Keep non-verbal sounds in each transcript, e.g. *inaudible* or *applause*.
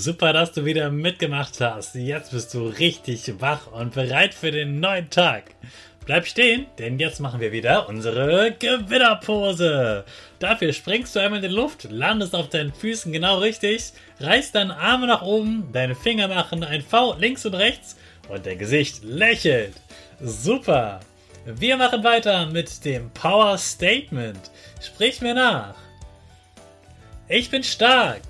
Super, dass du wieder mitgemacht hast. Jetzt bist du richtig wach und bereit für den neuen Tag. Bleib stehen, denn jetzt machen wir wieder unsere Gewinnerpose. Dafür springst du einmal in die Luft, landest auf deinen Füßen genau richtig, reißt deine Arme nach oben, deine Finger machen ein V links und rechts und dein Gesicht lächelt. Super. Wir machen weiter mit dem Power Statement. Sprich mir nach. Ich bin stark.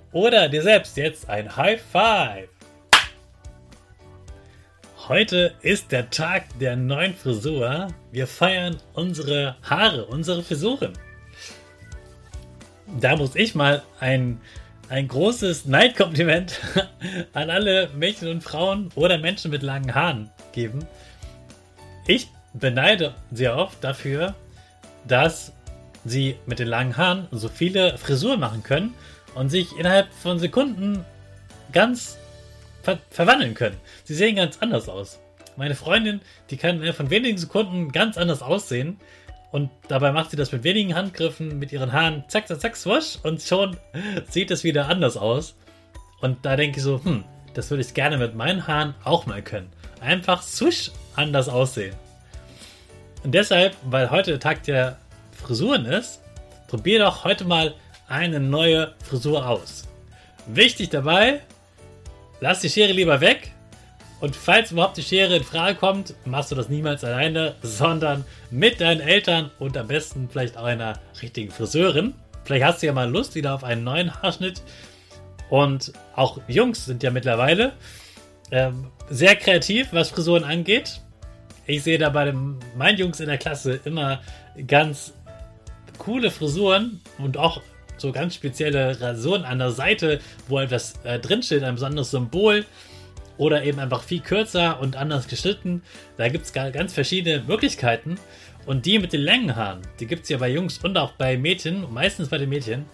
oder dir selbst jetzt ein High Five. Heute ist der Tag der neuen Frisur. Wir feiern unsere Haare, unsere Frisuren. Da muss ich mal ein, ein großes Neidkompliment *laughs* an alle Mädchen und Frauen oder Menschen mit langen Haaren geben. Ich beneide sehr oft dafür, dass sie mit den langen Haaren so viele Frisuren machen können und sich innerhalb von Sekunden ganz ver verwandeln können. Sie sehen ganz anders aus. Meine Freundin, die kann von wenigen Sekunden ganz anders aussehen. Und dabei macht sie das mit wenigen Handgriffen, mit ihren Haaren, zack, zack, zack, swash, und schon *laughs* sieht es wieder anders aus. Und da denke ich so, hm, das würde ich gerne mit meinen Haaren auch mal können. Einfach swish anders aussehen. Und deshalb, weil heute der Tag der Frisuren ist, probier doch heute mal eine neue Frisur aus. Wichtig dabei, lass die Schere lieber weg. Und falls überhaupt die Schere in Frage kommt, machst du das niemals alleine, sondern mit deinen Eltern und am besten vielleicht auch einer richtigen Friseurin. Vielleicht hast du ja mal Lust wieder auf einen neuen Haarschnitt. Und auch Jungs sind ja mittlerweile ähm, sehr kreativ, was Frisuren angeht. Ich sehe da bei den, meinen Jungs in der Klasse immer ganz coole Frisuren und auch so ganz spezielle Rasuren an der Seite, wo etwas äh, drinsteht, ein besonderes Symbol oder eben einfach viel kürzer und anders geschnitten. Da gibt es ganz verschiedene Möglichkeiten. Und die mit den Längenhaaren, die gibt es ja bei Jungs und auch bei Mädchen, meistens bei den Mädchen,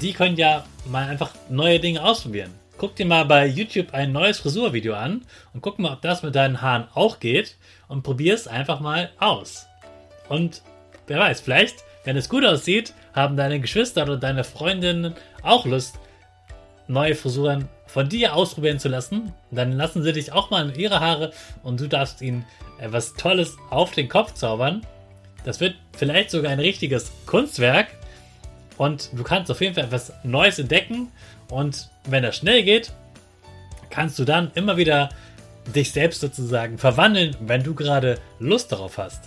die können ja mal einfach neue Dinge ausprobieren. Guck dir mal bei YouTube ein neues Frisurvideo an und guck mal, ob das mit deinen Haaren auch geht und probier es einfach mal aus. Und wer weiß, vielleicht wenn es gut aussieht, haben deine Geschwister oder deine Freundinnen auch Lust, neue Frisuren von dir ausprobieren zu lassen. Dann lassen sie dich auch mal in ihre Haare und du darfst ihnen etwas Tolles auf den Kopf zaubern. Das wird vielleicht sogar ein richtiges Kunstwerk und du kannst auf jeden Fall etwas Neues entdecken. Und wenn das schnell geht, kannst du dann immer wieder dich selbst sozusagen verwandeln, wenn du gerade Lust darauf hast.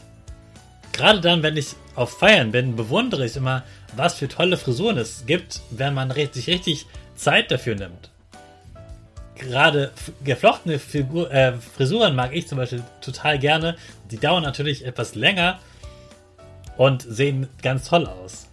Gerade dann, wenn ich auf Feiern bin, bewundere ich immer, was für tolle Frisuren es gibt, wenn man sich richtig Zeit dafür nimmt. Gerade geflochtene Figur, äh, Frisuren mag ich zum Beispiel total gerne. Die dauern natürlich etwas länger und sehen ganz toll aus.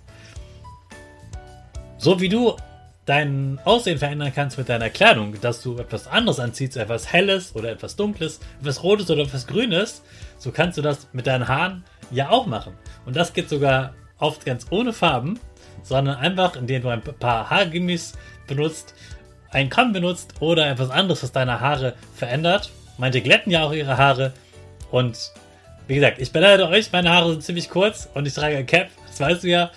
So wie du dein Aussehen verändern kannst mit deiner Kleidung, dass du etwas anderes anziehst, etwas Helles oder etwas Dunkles, etwas Rotes oder etwas Grünes, so kannst du das mit deinen Haaren ja auch machen. Und das geht sogar oft ganz ohne Farben, sondern einfach, indem du ein paar Haargummis benutzt, einen Kamm benutzt oder etwas anderes, was deine Haare verändert. Manche glätten ja auch ihre Haare. Und wie gesagt, ich beneide euch, meine Haare sind ziemlich kurz und ich trage ein Cap, das weißt du ja.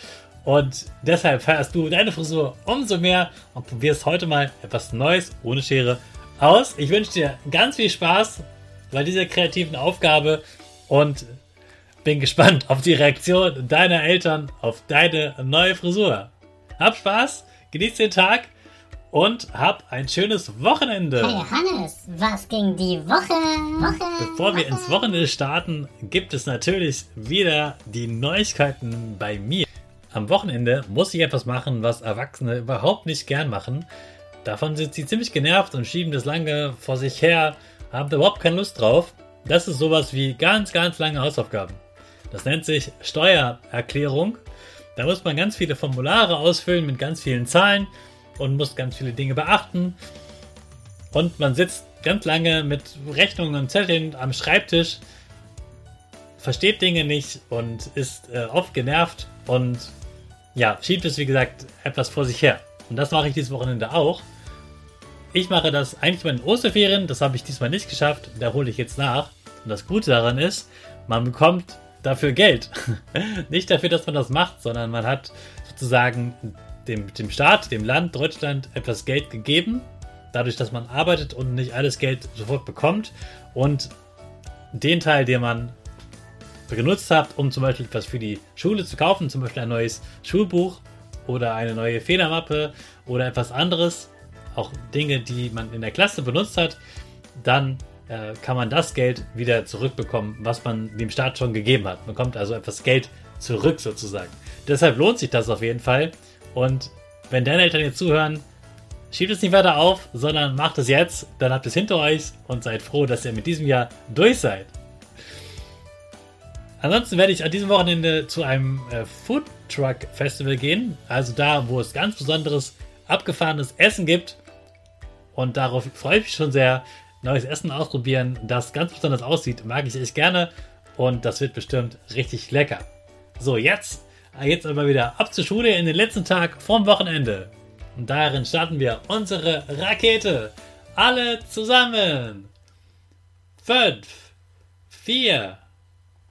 Und deshalb feierst du deine Frisur umso mehr und probierst heute mal etwas Neues ohne Schere aus. Ich wünsche dir ganz viel Spaß bei dieser kreativen Aufgabe und bin gespannt auf die Reaktion deiner Eltern auf deine neue Frisur. Hab Spaß, genieß den Tag und hab ein schönes Wochenende. Hey Hannes, was ging die Woche? Woche Bevor wir Woche. ins Wochenende starten, gibt es natürlich wieder die Neuigkeiten bei mir. Am Wochenende muss ich etwas machen, was Erwachsene überhaupt nicht gern machen. Davon sind sie ziemlich genervt und schieben das lange vor sich her, haben überhaupt keine Lust drauf. Das ist sowas wie ganz, ganz lange Hausaufgaben. Das nennt sich Steuererklärung. Da muss man ganz viele Formulare ausfüllen mit ganz vielen Zahlen und muss ganz viele Dinge beachten. Und man sitzt ganz lange mit Rechnungen und Zetteln am Schreibtisch, versteht Dinge nicht und ist äh, oft genervt und ja, schiebt es wie gesagt etwas vor sich her. Und das mache ich dieses Wochenende auch. Ich mache das eigentlich bei den Osterferien, das habe ich diesmal nicht geschafft, da hole ich jetzt nach. Und das Gute daran ist, man bekommt dafür Geld. *laughs* nicht dafür, dass man das macht, sondern man hat sozusagen dem, dem Staat, dem Land Deutschland etwas Geld gegeben, dadurch, dass man arbeitet und nicht alles Geld sofort bekommt. Und den Teil, den man genutzt habt, um zum Beispiel etwas für die Schule zu kaufen, zum Beispiel ein neues Schulbuch oder eine neue Federmappe oder etwas anderes, auch Dinge, die man in der Klasse benutzt hat, dann äh, kann man das Geld wieder zurückbekommen, was man dem Staat schon gegeben hat. Man bekommt also etwas Geld zurück sozusagen. Deshalb lohnt sich das auf jeden Fall. Und wenn deine Eltern jetzt zuhören, schiebt es nicht weiter auf, sondern macht es jetzt, dann habt es hinter euch und seid froh, dass ihr mit diesem Jahr durch seid. Ansonsten werde ich an diesem Wochenende zu einem äh, Food Truck Festival gehen, also da, wo es ganz besonderes, abgefahrenes Essen gibt. Und darauf freue ich mich schon sehr. Neues Essen ausprobieren, das ganz besonders aussieht, mag ich echt gerne. Und das wird bestimmt richtig lecker. So, jetzt, jetzt aber wieder ab zur Schule in den letzten Tag vorm Wochenende. Und darin starten wir unsere Rakete. Alle zusammen. Fünf, vier,